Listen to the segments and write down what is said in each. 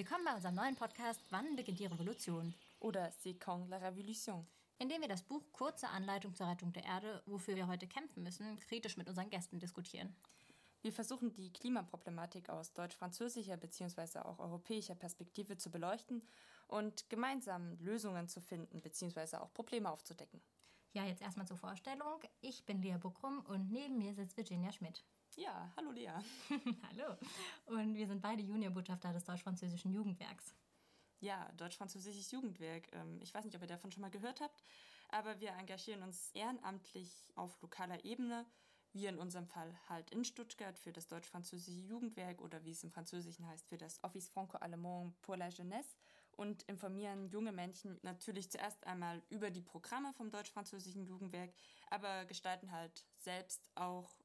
Willkommen bei unserem neuen Podcast Wann beginnt die Revolution? Oder C'est quand la révolution? In dem wir das Buch Kurze Anleitung zur Rettung der Erde, wofür wir heute kämpfen müssen, kritisch mit unseren Gästen diskutieren. Wir versuchen die Klimaproblematik aus deutsch-französischer bzw. auch europäischer Perspektive zu beleuchten und gemeinsam Lösungen zu finden bzw. auch Probleme aufzudecken. Ja, jetzt erstmal zur Vorstellung. Ich bin Lea Buckrum und neben mir sitzt Virginia Schmidt. Ja, hallo Lea. hallo. Und wir sind beide Juniorbotschafter des deutsch-französischen Jugendwerks. Ja, deutsch-französisches Jugendwerk. Ähm, ich weiß nicht, ob ihr davon schon mal gehört habt, aber wir engagieren uns ehrenamtlich auf lokaler Ebene wir in unserem Fall halt in Stuttgart für das deutsch-französische Jugendwerk oder wie es im Französischen heißt, für das Office Franco-Allemand pour la Jeunesse und informieren junge Menschen natürlich zuerst einmal über die Programme vom deutsch-französischen Jugendwerk, aber gestalten halt selbst auch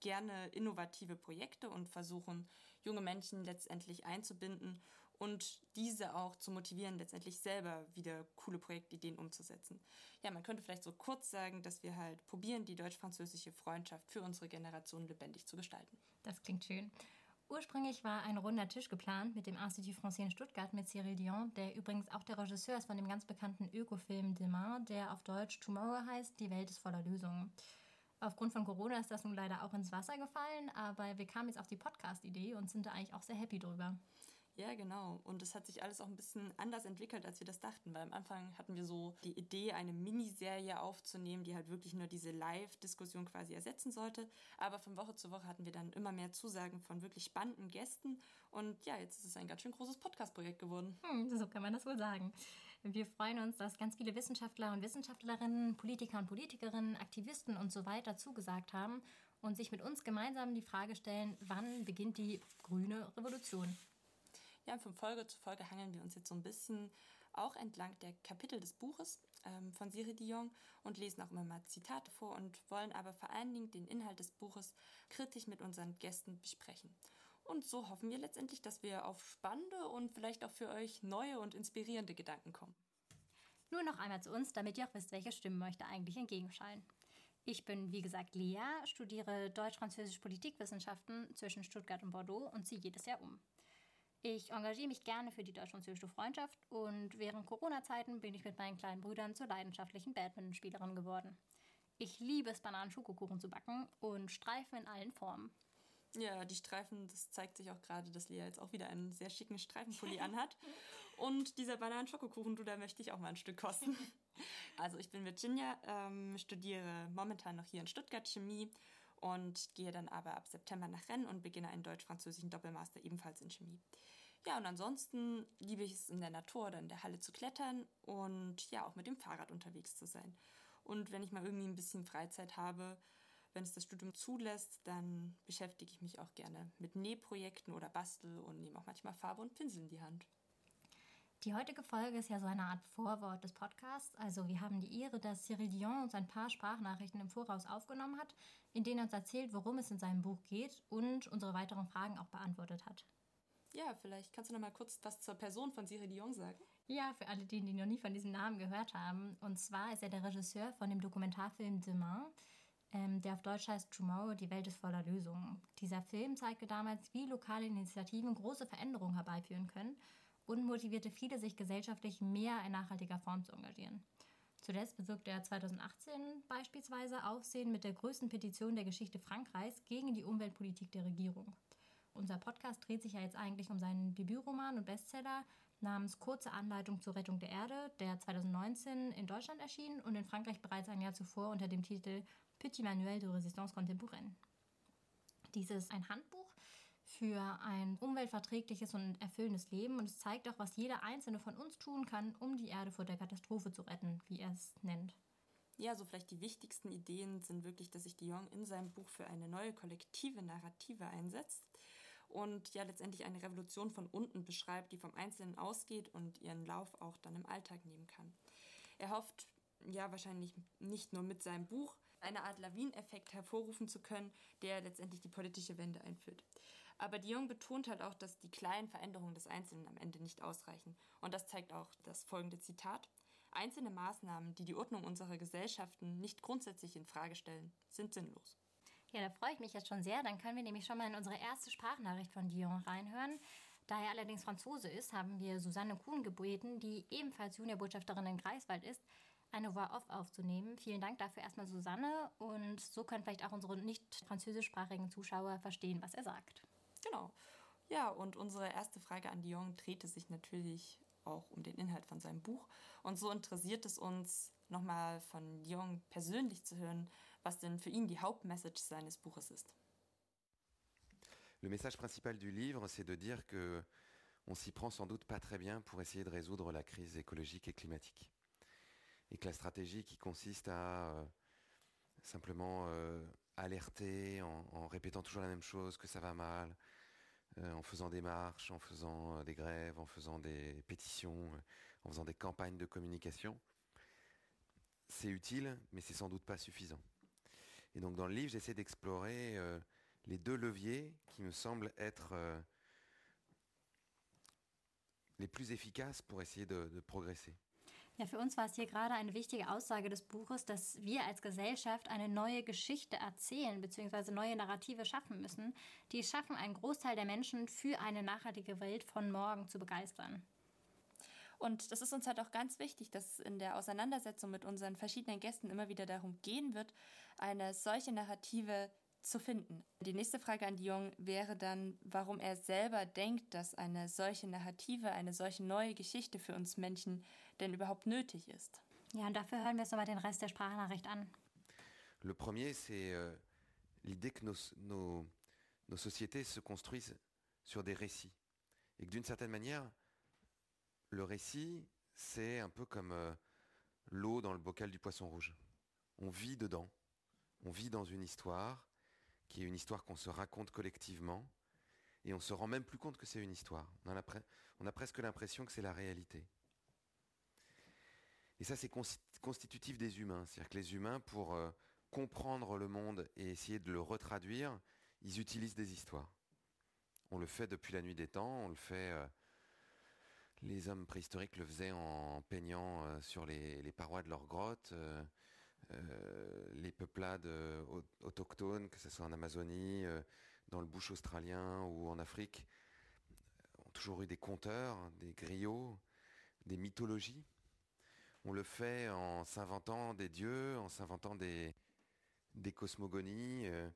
gerne innovative Projekte und versuchen, junge Menschen letztendlich einzubinden und diese auch zu motivieren, letztendlich selber wieder coole Projektideen umzusetzen. Ja, man könnte vielleicht so kurz sagen, dass wir halt probieren, die deutsch-französische Freundschaft für unsere Generation lebendig zu gestalten. Das klingt schön. Ursprünglich war ein runder Tisch geplant mit dem Institut Français in Stuttgart mit Cyril Dion, der übrigens auch der Regisseur ist von dem ganz bekannten Ökofilm Demain, der auf Deutsch Tomorrow heißt, Die Welt ist voller Lösungen. Aufgrund von Corona ist das nun leider auch ins Wasser gefallen, aber wir kamen jetzt auf die Podcast-Idee und sind da eigentlich auch sehr happy drüber. Ja, genau. Und es hat sich alles auch ein bisschen anders entwickelt, als wir das dachten. Weil am Anfang hatten wir so die Idee, eine Miniserie aufzunehmen, die halt wirklich nur diese Live-Diskussion quasi ersetzen sollte. Aber von Woche zu Woche hatten wir dann immer mehr Zusagen von wirklich spannenden Gästen. Und ja, jetzt ist es ein ganz schön großes Podcast-Projekt geworden. Hm, so kann man das wohl sagen. Wir freuen uns, dass ganz viele Wissenschaftler und Wissenschaftlerinnen, Politiker und Politikerinnen, Aktivisten und so weiter zugesagt haben und sich mit uns gemeinsam die Frage stellen, wann beginnt die grüne Revolution? Ja, von Folge zu Folge hangeln wir uns jetzt so ein bisschen auch entlang der Kapitel des Buches ähm, von Siri Dion und lesen auch immer mal Zitate vor und wollen aber vor allen Dingen den Inhalt des Buches kritisch mit unseren Gästen besprechen. Und so hoffen wir letztendlich, dass wir auf spannende und vielleicht auch für euch neue und inspirierende Gedanken kommen. Nur noch einmal zu uns, damit ihr auch wisst, welche Stimmen euch da eigentlich entgegenschallen. Ich bin, wie gesagt, Lea, studiere Deutsch-Französisch Politikwissenschaften zwischen Stuttgart und Bordeaux und ziehe jedes Jahr um. Ich engagiere mich gerne für die deutsch-französische Freundschaft und während Corona-Zeiten bin ich mit meinen kleinen Brüdern zur leidenschaftlichen Badmintonspielerin geworden. Ich liebe es, Bananen-Schokokuchen zu backen und Streifen in allen Formen. Ja, die Streifen, das zeigt sich auch gerade, dass Lea jetzt auch wieder einen sehr schicken Streifenpulli anhat. Und dieser Bananen-Schokokuchen, du, da möchte ich auch mal ein Stück kosten. Also ich bin Virginia, ähm, studiere momentan noch hier in Stuttgart Chemie und gehe dann aber ab September nach Rennes und beginne einen deutsch-französischen Doppelmaster ebenfalls in Chemie. Ja, und ansonsten liebe ich es in der Natur oder in der Halle zu klettern und ja, auch mit dem Fahrrad unterwegs zu sein. Und wenn ich mal irgendwie ein bisschen Freizeit habe, wenn es das Studium zulässt, dann beschäftige ich mich auch gerne mit Nähprojekten oder bastel und nehme auch manchmal Farbe und Pinsel in die Hand. Die heutige Folge ist ja so eine Art Vorwort des Podcasts. Also wir haben die Ehre, dass Cyril Dion uns ein paar Sprachnachrichten im Voraus aufgenommen hat, in denen er uns erzählt, worum es in seinem Buch geht und unsere weiteren Fragen auch beantwortet hat. Ja, vielleicht kannst du noch mal kurz was zur Person von Cyril Dion sagen. Ja, für alle, die, die noch nie von diesem Namen gehört haben. Und zwar ist er der Regisseur von dem Dokumentarfilm Demain, ähm, der auf Deutsch heißt Tomorrow, die Welt ist voller Lösungen. Dieser Film zeigte damals, wie lokale Initiativen große Veränderungen herbeiführen können und motivierte viele, sich gesellschaftlich mehr in nachhaltiger Form zu engagieren. Zuletzt bewirkte er 2018 beispielsweise Aufsehen mit der größten Petition der Geschichte Frankreichs gegen die Umweltpolitik der Regierung. Unser Podcast dreht sich ja jetzt eigentlich um seinen Debütroman und Bestseller namens Kurze Anleitung zur Rettung der Erde, der 2019 in Deutschland erschien und in Frankreich bereits ein Jahr zuvor unter dem Titel Petit Manuel de Résistance Contemporaine. Dies ist ein Handbuch, für ein umweltverträgliches und erfüllendes Leben und es zeigt auch, was jeder einzelne von uns tun kann, um die Erde vor der Katastrophe zu retten, wie er es nennt. Ja, so vielleicht die wichtigsten Ideen sind wirklich, dass sich Dion in seinem Buch für eine neue kollektive Narrative einsetzt und ja letztendlich eine Revolution von unten beschreibt, die vom Einzelnen ausgeht und ihren Lauf auch dann im Alltag nehmen kann. Er hofft ja wahrscheinlich nicht nur mit seinem Buch eine Art Lawineffekt hervorrufen zu können, der letztendlich die politische Wende einführt. Aber Dion betont halt auch, dass die kleinen Veränderungen des Einzelnen am Ende nicht ausreichen. Und das zeigt auch das folgende Zitat. Einzelne Maßnahmen, die die Ordnung unserer Gesellschaften nicht grundsätzlich in Frage stellen, sind sinnlos. Ja, da freue ich mich jetzt schon sehr. Dann können wir nämlich schon mal in unsere erste Sprachnachricht von Dion reinhören. Da er allerdings Franzose ist, haben wir Susanne Kuhn gebeten, die ebenfalls Juniorbotschafterin in Greifswald ist, eine Voix-Off aufzunehmen. Vielen Dank dafür erstmal Susanne und so können vielleicht auch unsere nicht französischsprachigen Zuschauer verstehen, was er sagt. Genau. Ja, und unsere erste Frage an Dion drehte sich natürlich auch um den Inhalt von seinem Buch. Und so interessiert es uns, nochmal von Dion persönlich zu hören, was denn für ihn die Hauptmessage seines Buches ist. Le message principal du livre, c'est de dire que on s'y prend sans doute pas très bien pour essayer de résoudre la crise écologique et climatique. Et que la stratégie qui consiste à euh, simplement euh, alerter en, en, répétant toujours la même chose, que ça va mal, en faisant des marches, en faisant euh, des grèves, en faisant des pétitions, euh, en faisant des campagnes de communication, c'est utile, mais c'est sans doute pas suffisant. Et donc dans le livre, j'essaie d'explorer euh, les deux leviers qui me semblent être euh, les plus efficaces pour essayer de progresser. Ja, für uns war es hier gerade eine wichtige Aussage des Buches, dass wir als Gesellschaft eine neue Geschichte erzählen bzw. neue Narrative schaffen müssen, die es schaffen, einen Großteil der Menschen für eine nachhaltige Welt von morgen zu begeistern. Und das ist uns halt auch ganz wichtig, dass in der Auseinandersetzung mit unseren verschiedenen Gästen immer wieder darum gehen wird, eine solche Narrative zu finden. Die nächste Frage an Dion wäre dann, warum er selber denkt, dass eine solche Narrative, eine solche neue Geschichte für uns Menschen denn überhaupt nötig ist. Ja, und dafür hören wir uns nochmal den Rest der Sprachnachricht an. Le premier, c'est euh, l'idée que nos, nos, nos sociétés se construisent sur des récits. Et que d'une certaine manière, le récit, c'est un peu comme euh, l'eau dans le bocal du poisson rouge. On vit dedans, on vit dans une histoire, qui est une histoire qu'on se raconte collectivement, et on se rend même plus compte que c'est une histoire. On a, presque l'impression que c'est la réalité. Et ça, c'est constitutif des humains. C'est-à-dire que les humains, pour euh, comprendre le monde et essayer de le retraduire, ils utilisent des histoires. On le fait depuis la nuit des temps, on le fait... Euh, les hommes préhistoriques le faisaient en peignant euh, sur les, parois de leurs grottes. Euh, euh, les peuplades autochtones, que ce soit en Amazonie, dans le bush australien ou en Afrique, ont toujours eu des conteurs, des griots, des mythologies. On le fait en s'inventant des dieux, en s'inventant des, cosmogonies, euh,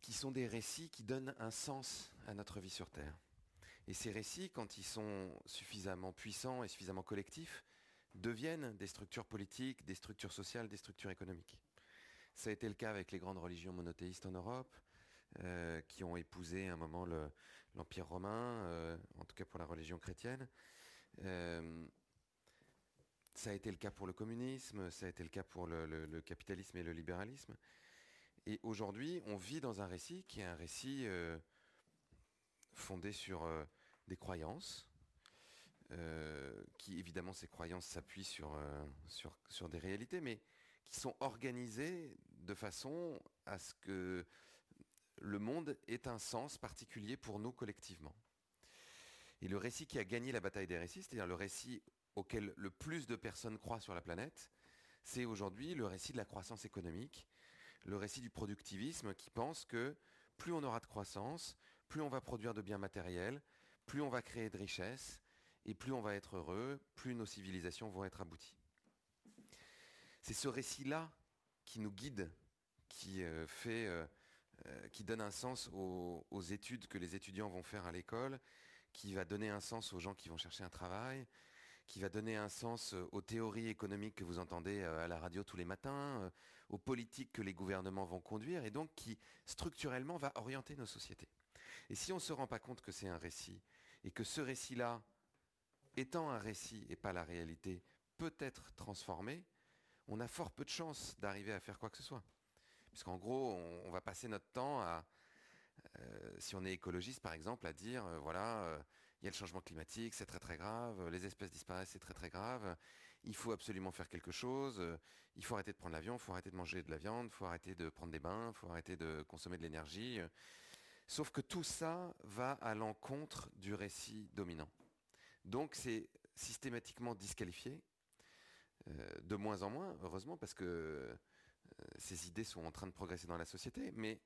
qui sont des récits qui donnent un sens à notre vie sur Terre. Et ces récits, quand ils sont suffisamment puissants et suffisamment collectifs, deviennent des structures politiques, des structures sociales, des structures économiques. Ça a été le cas avec les grandes religions monothéistes en Europe, euh, qui ont épousé à un moment l'Empire romain, euh, en tout cas pour la religion chrétienne. Euh, ça a été le cas pour le communisme, ça a été le cas pour le, capitalisme et le libéralisme. Et aujourd'hui, on vit dans un récit qui est un récit fondé sur des croyances, euh, qui évidemment ces croyances s'appuient sur, euh, sur, sur des réalités, mais qui sont organisées de façon à ce que le monde ait un sens particulier pour nous collectivement. Et le récit qui a gagné la bataille des récits, c'est-à-dire le récit auquel le plus de personnes croient sur la planète, c'est aujourd'hui le récit de la croissance économique, le récit du productivisme qui pense que plus on aura de croissance, plus on va produire de biens matériels, plus on va créer de richesses, et plus on va être heureux, plus nos civilisations vont être abouties. C'est ce récit-là qui nous guide, qui euh, fait, euh, euh, qui donne un sens aux, aux, études que les étudiants vont faire à l'école, qui va donner un sens aux gens qui vont chercher un travail, qui va donner un sens aux théories économiques que vous entendez à la radio tous les matins, aux politiques que les gouvernements vont conduire, et donc qui structurellement va orienter nos sociétés. Et si on ne se rend pas compte que c'est un récit, et que ce récit-là, étant un récit et pas la réalité, peut être transformé, on a fort peu de chances d'arriver à faire quoi que ce soit. Puisqu'en gros, on, va passer notre temps à, euh, si on est écologiste par exemple, à dire, euh, voilà, euh, il y a le changement climatique, c'est très très grave, les espèces disparaissent, c'est très très grave, il faut absolument faire quelque chose, il faut arrêter de prendre l'avion, il faut arrêter de manger de la viande, il faut arrêter de prendre des bains, il faut arrêter de consommer de l'énergie. Sauf que tout ça va à l'encontre du récit dominant. Donc c'est systématiquement disqualifié, euh, de moins en moins, heureusement, parce que euh, ces idées sont en train de progresser dans la société, mais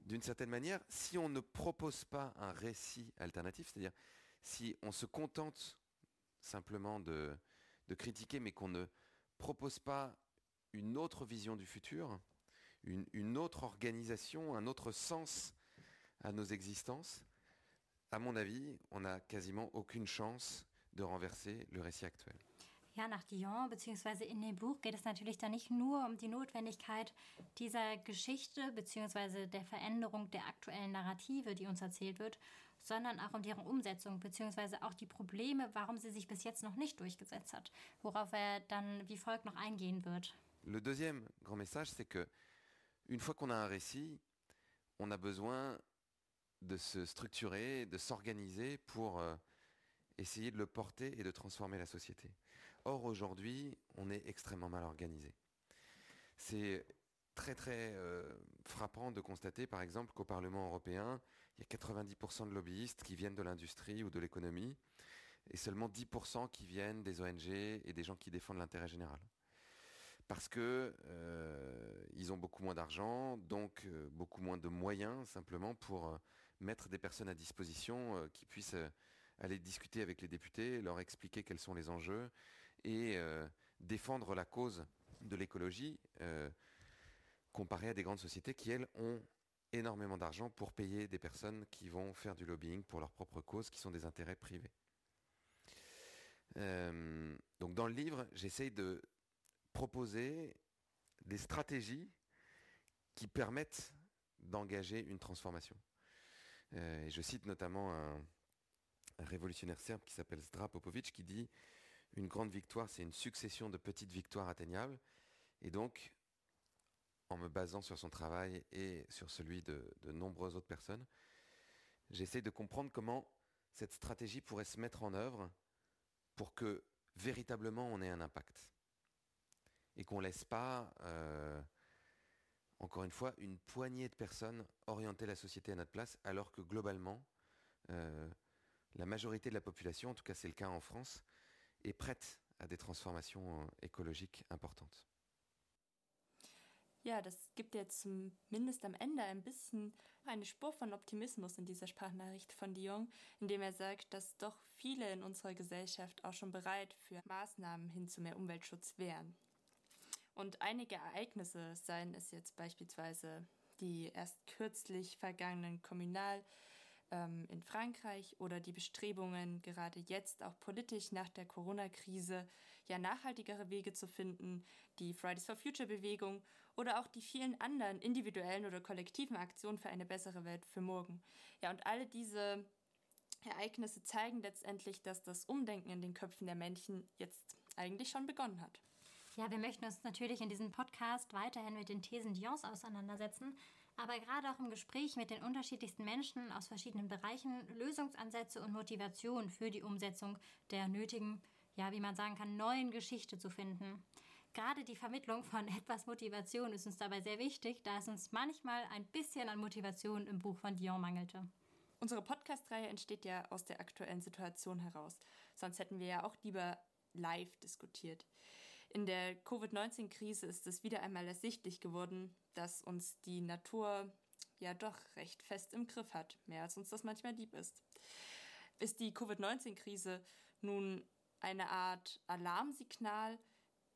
d'une certaine manière, si on ne propose pas un récit alternatif, c'est-à-dire si on se contente simplement de, critiquer, mais qu'on ne propose pas une autre vision du futur, une, autre organisation, un autre sens à nos existences, à mon avis, on n'a quasiment aucune chance de renverser le récit actuel. Ja, nach Guillaume bzw. in dem Buch geht es natürlich dann nicht nur um die Notwendigkeit dieser Geschichte bzw. der Veränderung der aktuellen Narrative, die uns erzählt wird, sondern auch um deren Umsetzung bzw. auch die Probleme, warum sie sich bis jetzt noch nicht durchgesetzt hat, worauf er dann wie folgt noch eingehen wird. Le deuxième grand message, c'est que une fois qu'on a un récit, on a besoin de se structurer, de s'organiser pour euh, essayer de le porter et de transformer la société. Or, aujourd'hui, on est extrêmement mal organisé. C'est très très euh, frappant de constater, par exemple, qu'au Parlement européen, il y a 90% de lobbyistes qui viennent de l'industrie ou de l'économie, et seulement 10% qui viennent des ONG et des gens qui défendent l'intérêt général. Parce que euh, ils ont beaucoup moins d'argent, donc beaucoup moins de moyens simplement pour mettre des personnes à disposition qui puissent aller discuter avec les députés, leur expliquer quels sont les enjeux et euh, défendre la cause de l'écologie euh, comparé à des grandes sociétés qui, elles, ont énormément d'argent pour payer des personnes qui vont faire du lobbying pour leur propre cause, qui sont des intérêts privés. Euh, donc dans le livre, j'essaye de proposer des stratégies qui permettent d'engager une transformation. Et je cite notamment un, révolutionnaire serbe qui s'appelle Zdra Popovic qui dit une grande victoire, c'est une succession de petites victoires atteignables. Et donc, en me basant sur son travail et sur celui de, nombreuses autres personnes, j'essaie de comprendre comment cette stratégie pourrait se mettre en œuvre pour que véritablement on ait un impact. Et qu'on ne laisse pas, euh, encore une fois, une poignée de personnes orienter la société à notre place, alors que globalement, euh, la majorité de la population, en tout cas c'est le cas en France, est prête à des transformations euh, écologiques importantes. Ja, das gibt jetzt zumindest am Ende ein bisschen eine Spur von Optimismus in dieser Sprachnachricht von Dion, indem er sagt, dass doch viele in unserer Gesellschaft auch schon bereit für Maßnahmen hin zu mehr Umweltschutz wären. Und einige Ereignisse, seien es jetzt beispielsweise die erst kürzlich vergangenen Kommunal- ähm, in Frankreich oder die Bestrebungen, gerade jetzt auch politisch nach der Corona-Krise ja nachhaltigere Wege zu finden, die Fridays for Future Bewegung oder auch die vielen anderen individuellen oder kollektiven Aktionen für eine bessere Welt für morgen. Ja, und alle diese Ereignisse zeigen letztendlich, dass das Umdenken in den Köpfen der Menschen jetzt eigentlich schon begonnen hat. Ja, wir möchten uns natürlich in diesem Podcast weiterhin mit den Thesen Dions auseinandersetzen, aber gerade auch im Gespräch mit den unterschiedlichsten Menschen aus verschiedenen Bereichen Lösungsansätze und Motivation für die Umsetzung der nötigen, ja, wie man sagen kann, neuen Geschichte zu finden. Gerade die Vermittlung von etwas Motivation ist uns dabei sehr wichtig, da es uns manchmal ein bisschen an Motivation im Buch von Dion mangelte. Unsere Podcast-Reihe entsteht ja aus der aktuellen Situation heraus. Sonst hätten wir ja auch lieber live diskutiert. In der Covid-19-Krise ist es wieder einmal ersichtlich geworden, dass uns die Natur ja doch recht fest im Griff hat, mehr als uns das manchmal lieb ist. Ist die Covid-19-Krise nun eine Art Alarmsignal,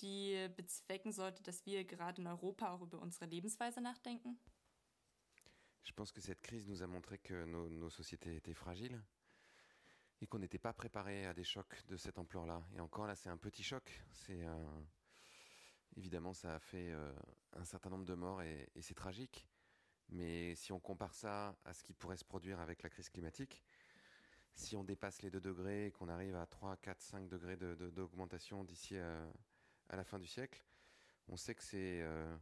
die bezwecken sollte, dass wir gerade in Europa auch über unsere Lebensweise nachdenken? Je pense que cette crise nous a montré que nos, nos sociétés étaient fragiles et qu'on n'était pas préparé à des chocs de cette ampleur-là. Et encore là, c'est un petit choc. C'est un, Évidemment, ça a fait euh, un certain nombre de morts et, c'est tragique. Mais si on compare ça à ce qui pourrait se produire avec la crise climatique, si on dépasse les 2 degrés et qu'on arrive à 3, 4, 5 degrés d'augmentation d'ici à, la fin du siècle, on sait que c'est euh,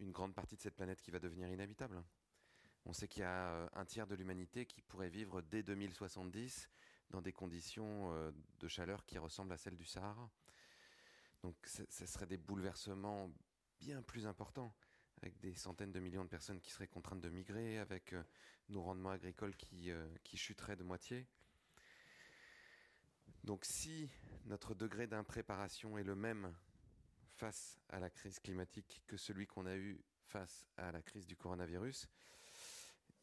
une grande partie de cette planète qui va devenir inhabitable. On sait qu'il y a euh, un tiers de l'humanité qui pourrait vivre dès 2070 dans des conditions de chaleur qui ressemblent à celles du Sahara. Donc ce serait des bouleversements bien plus importants, avec des centaines de millions de personnes qui seraient contraintes de migrer, avec euh, nos rendements agricoles qui, euh, qui chuteraient de moitié. Donc si notre degré d'impréparation est le même face à la crise climatique que celui qu'on a eu face à la crise du coronavirus,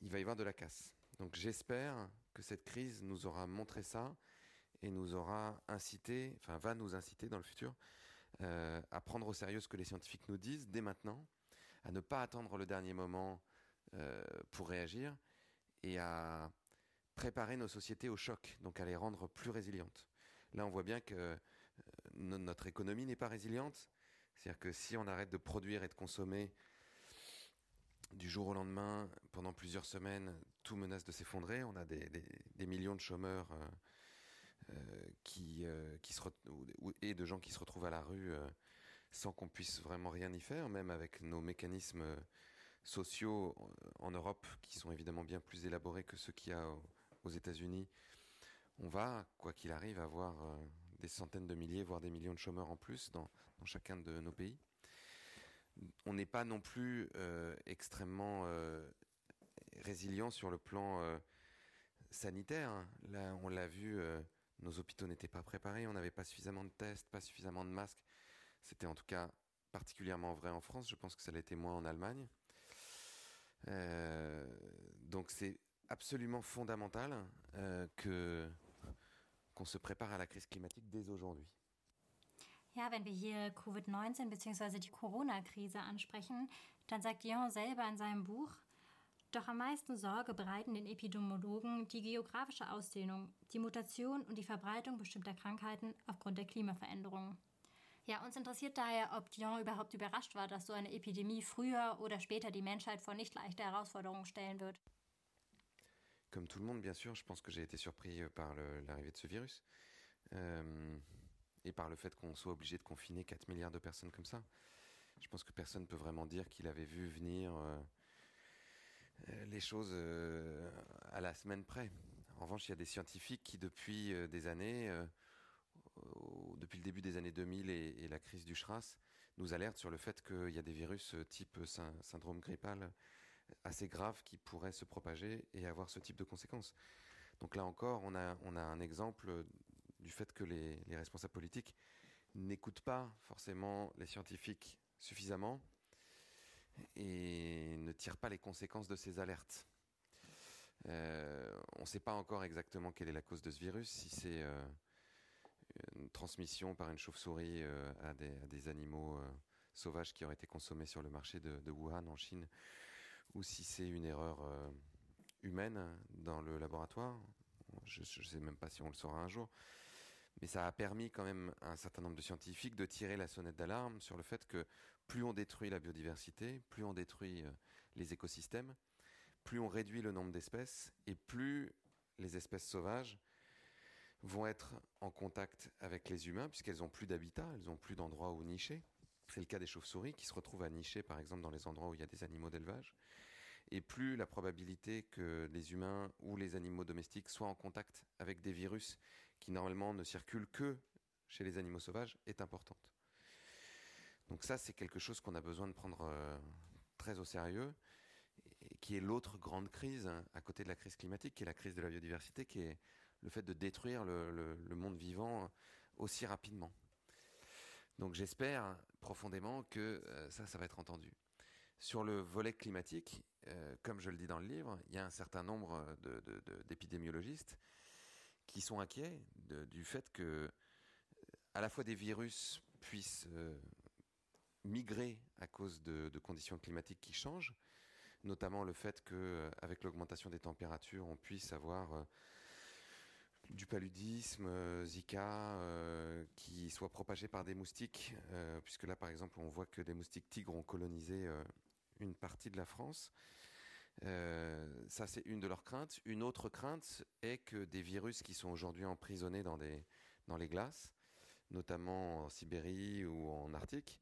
il va y avoir de la casse. Donc j'espère que cette crise nous aura montré ça et nous aura incité, enfin va nous inciter dans le futur euh, à prendre au sérieux ce que les scientifiques nous disent dès maintenant, à ne pas attendre le dernier moment euh, pour réagir et à préparer nos sociétés au choc, donc à les rendre plus résilientes. Là, on voit bien que euh, notre économie n'est pas résiliente. C'est-à-dire que si on arrête de produire et de consommer du jour au lendemain, pendant plusieurs semaines, tout menace de s'effondrer. On a des, millions de chômeurs euh, euh, euh, et de gens qui se retrouvent à la rue sans qu'on puisse vraiment rien y faire, même avec nos mécanismes sociaux en Europe qui sont évidemment bien plus élaborés que ceux qu'il y a aux États-Unis. On va, quoi qu'il arrive, avoir des centaines de milliers, voire des millions de chômeurs en plus dans chacun de nos pays on n'est pas non plus euh, extrêmement euh, résilient sur le plan euh, sanitaire. Hein. Là, on l'a vu, nos hôpitaux n'étaient pas préparés, on n'avait pas suffisamment de tests, pas suffisamment de masques. C'était en tout cas particulièrement vrai en France. Je pense que ça l'était moins en Allemagne. donc c'est absolument fondamental que qu'on se prépare à la crise climatique dès aujourd'hui. Ja, wenn wir hier Covid-19 bzw. die Corona-Krise ansprechen, dann sagt Dion selber in seinem Buch, doch am meisten Sorge bereiten den Epidemiologen die geografische Ausdehnung, die Mutation und die Verbreitung bestimmter Krankheiten aufgrund der Klimaveränderungen. Ja, uns interessiert daher, ob Dion überhaupt überrascht war, dass so eine Epidemie früher oder später die Menschheit vor nicht leichte Herausforderungen stellen wird. Comme tout le monde, bien sûr, je pense que j'ai été surpris par l'arrivée de ce virus. Euh, et par le fait qu'on soit obligé de confiner 4 milliards de personnes comme ça. Je pense que personne ne peut vraiment dire qu'il avait vu venir euh, euh, les choses euh, à la semaine près. En revanche, il y a des scientifiques qui, depuis des années, depuis le début des années 2000 et, la crise du SRAS, nous alertent sur le fait qu'il y a des virus type syndrome grippal assez graves qui pourraient se propager et avoir ce type de conséquences. Donc là encore, on a, on a un exemple du fait que les, responsables politiques n'écoutent pas forcément les scientifiques suffisamment et ne tirent pas les conséquences de ces alertes. Euh, on ne sait pas encore exactement quelle est la cause de ce virus, si c'est euh, une transmission par une chauve-souris euh, à, des, animaux sauvages qui auraient été consommés sur le marché de, de Wuhan en Chine, ou si c'est une erreur humaine dans le laboratoire. Je ne sais même pas si on le saura un jour mais ça a permis quand même à un certain nombre de scientifiques de tirer la sonnette d'alarme sur le fait que plus on détruit la biodiversité, plus on détruit euh, les écosystèmes, plus on réduit le nombre d'espèces et plus les espèces sauvages vont être en contact avec les humains puisqu'elles n'ont plus d'habitat, elles n'ont plus d'endroits où nicher. C'est le cas des chauves-souris qui se retrouvent à nicher par exemple dans les endroits où il y a des animaux d'élevage. Et plus la probabilité que les humains ou les animaux domestiques soient en contact avec des virus qui normalement ne circule que chez les animaux sauvages, est importante. Donc ça, c'est quelque chose qu'on a besoin de prendre euh, très au sérieux, qui est l'autre grande crise hein, à côté de la crise climatique, qui est la crise de la biodiversité, qui est le fait de détruire le, monde vivant aussi rapidement. Donc j'espère profondément que euh, ça, ça va être entendu. Sur le volet climatique, euh, comme je le dis dans le livre, il y a un certain nombre d'épidémiologistes qui sont inquiets du fait que à la fois des virus puissent euh, migrer à cause de, conditions climatiques qui changent, notamment le fait qu'avec l'augmentation des températures, on puisse avoir euh, du paludisme, euh, Zika, qui soit propagé par des moustiques, puisque là, par exemple, on voit que des moustiques tigres ont colonisé une partie de la France. Euh, ça, c'est une de leurs craintes. Une autre crainte est que des virus qui sont aujourd'hui emprisonnés dans, les glaces, notamment en Sibérie ou en Arctique,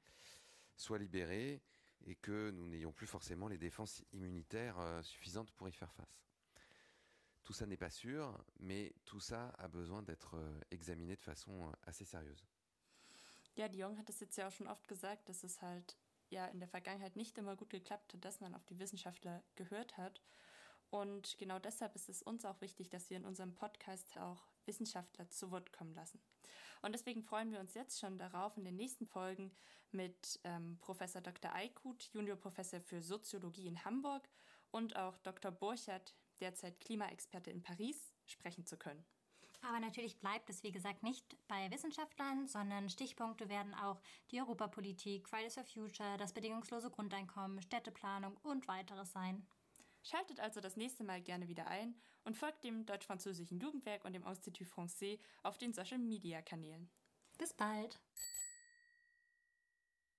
soient libérés et que nous n'ayons plus forcément les défenses immunitaires euh, suffisantes pour y faire face. Tout ça n'est pas sûr, mais tout ça a besoin d'être euh, examiné de façon assez sérieuse. Ja, hat es jetzt ja auch schon oft gesagt, dass es halt ja in der Vergangenheit nicht immer gut geklappt hat, dass man auf die Wissenschaftler gehört hat. Und genau deshalb ist es uns auch wichtig, dass wir in unserem Podcast auch Wissenschaftler zu Wort kommen lassen. Und deswegen freuen wir uns jetzt schon darauf, in den nächsten Folgen mit ähm, Professor Dr. Eikut, Juniorprofessor für Soziologie in Hamburg, und auch Dr. Burchert, derzeit Klimaexperte in Paris, sprechen zu können. Aber natürlich bleibt es, wie gesagt, nicht bei Wissenschaftlern, sondern Stichpunkte werden auch die Europapolitik, Fridays for Future, das bedingungslose Grundeinkommen, Städteplanung und weiteres sein. Schaltet also das nächste Mal gerne wieder ein und folgt dem Deutsch-Französischen Jugendwerk und dem Institut Français auf den Social-Media-Kanälen. Bis bald!